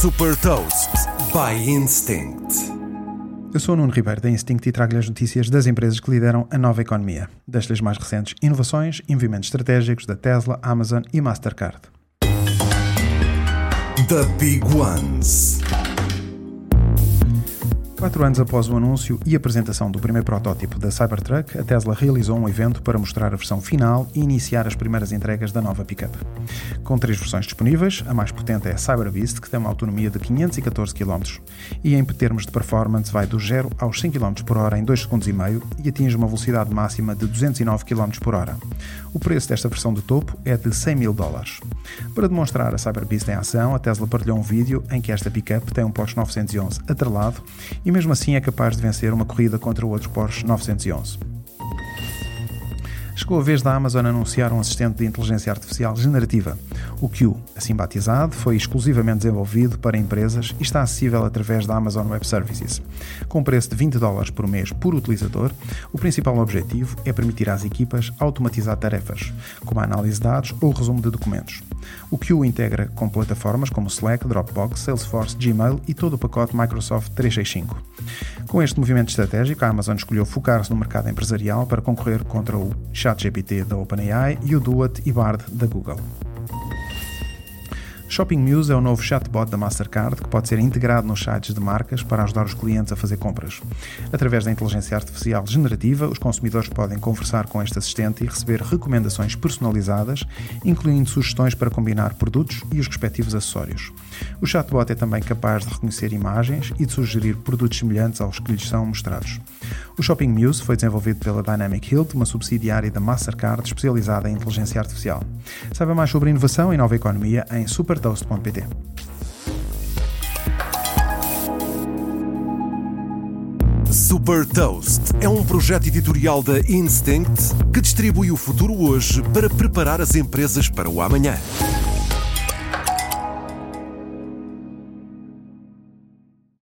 Super Toast by Instinct. Eu sou o Nuno Ribeiro da Instinct e trago-lhe as notícias das empresas que lideram a nova economia. Das mais recentes inovações e movimentos estratégicos da Tesla, Amazon e Mastercard. The Big Ones. Quatro anos após o anúncio e apresentação do primeiro protótipo da Cybertruck, a Tesla realizou um evento para mostrar a versão final e iniciar as primeiras entregas da nova pickup. Com três versões disponíveis, a mais potente é a Cyberbeast, que tem uma autonomia de 514 km e em termos de performance vai do 0 aos 100 km por hora em 2 segundos e meio e atinge uma velocidade máxima de 209 km por hora. O preço desta versão de topo é de 100 mil dólares. Para demonstrar a Cyberbeast em ação, a Tesla partilhou um vídeo em que esta pickup tem um Porsche 911 atrelado e e mesmo assim é capaz de vencer uma corrida contra o outro Porsche 911. Chegou a vez da Amazon anunciar um assistente de inteligência artificial generativa. O Q, assim batizado, foi exclusivamente desenvolvido para empresas e está acessível através da Amazon Web Services. Com preço de 20 dólares por mês por utilizador, o principal objetivo é permitir às equipas automatizar tarefas, como a análise de dados ou resumo de documentos. O Q integra com plataformas como Slack, Dropbox, Salesforce, Gmail e todo o pacote Microsoft 365. Com este movimento estratégico, a Amazon escolheu focar-se no mercado empresarial para concorrer contra o ChatGPT da OpenAI e o Duet e Bard da Google. Shopping Muse é o novo chatbot da Mastercard que pode ser integrado nos sites de marcas para ajudar os clientes a fazer compras. Através da inteligência artificial generativa, os consumidores podem conversar com este assistente e receber recomendações personalizadas, incluindo sugestões para combinar produtos e os respectivos acessórios. O chatbot é também capaz de reconhecer imagens e de sugerir produtos semelhantes aos que lhes são mostrados. O Shopping Muse foi desenvolvido pela Dynamic Hilt, uma subsidiária da Mastercard especializada em inteligência artificial. Saiba mais sobre inovação e nova economia em super supertoast.pt. Super Toast é um projeto editorial da Instinct que distribui o futuro hoje para preparar as empresas para o amanhã.